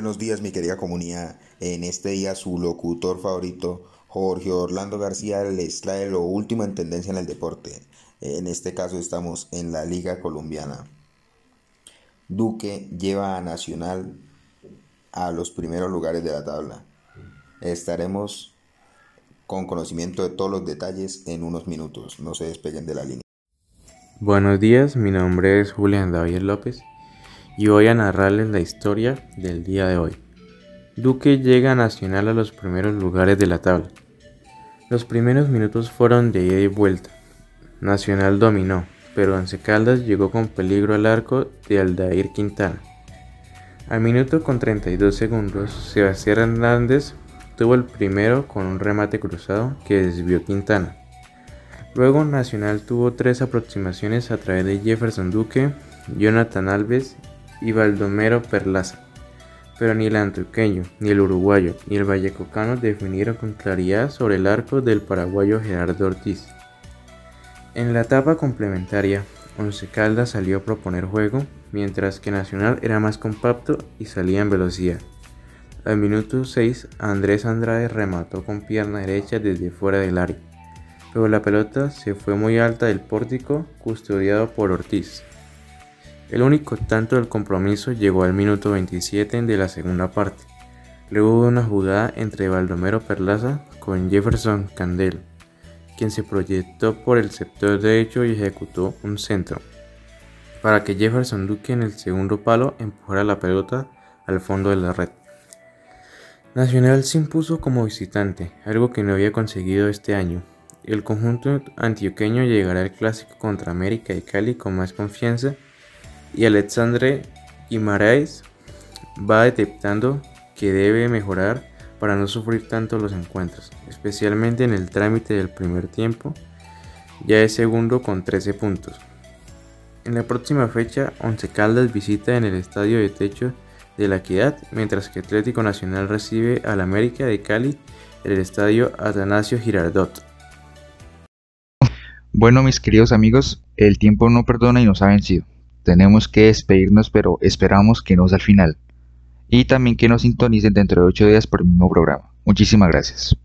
Buenos días mi querida comunidad. En este día su locutor favorito, Jorge Orlando García, les trae lo último en tendencia en el deporte. En este caso estamos en la Liga Colombiana. Duque lleva a Nacional a los primeros lugares de la tabla. Estaremos con conocimiento de todos los detalles en unos minutos. No se despeguen de la línea. Buenos días, mi nombre es Julián David López y voy a narrarles la historia del día de hoy. Duque llega a Nacional a los primeros lugares de la tabla. Los primeros minutos fueron de ida y vuelta. Nacional dominó, pero Once Caldas llegó con peligro al arco de Aldair Quintana. Al minuto con 32 segundos, Sebastián Hernández tuvo el primero con un remate cruzado que desvió Quintana. Luego Nacional tuvo tres aproximaciones a través de Jefferson Duque, Jonathan Alves y Baldomero Perlaza. Pero ni el antioqueño, ni el uruguayo, ni el vallecocano definieron con claridad sobre el arco del paraguayo Gerardo Ortiz. En la etapa complementaria, Once Caldas salió a proponer juego, mientras que Nacional era más compacto y salía en velocidad. Al minuto 6, Andrés Andrade remató con pierna derecha desde fuera del área, pero la pelota se fue muy alta del pórtico custodiado por Ortiz. El único tanto del compromiso llegó al minuto 27 de la segunda parte. Luego hubo una jugada entre Baldomero Perlaza con Jefferson Candel, quien se proyectó por el sector derecho y ejecutó un centro, para que Jefferson Duque en el segundo palo empujara la pelota al fondo de la red. Nacional se impuso como visitante, algo que no había conseguido este año. El conjunto antioqueño llegará al clásico contra América y Cali con más confianza y Alexandre Guimaraes va detectando que debe mejorar para no sufrir tanto los encuentros, especialmente en el trámite del primer tiempo, ya es segundo con 13 puntos. En la próxima fecha, Once Caldas visita en el estadio de techo de la Equidad, mientras que Atlético Nacional recibe al América de Cali en el estadio Atanasio Girardot. Bueno, mis queridos amigos, el tiempo no perdona y nos ha vencido. Tenemos que despedirnos, pero esperamos que no al final. Y también que nos sintonicen dentro de 8 días por el mismo programa. Muchísimas gracias.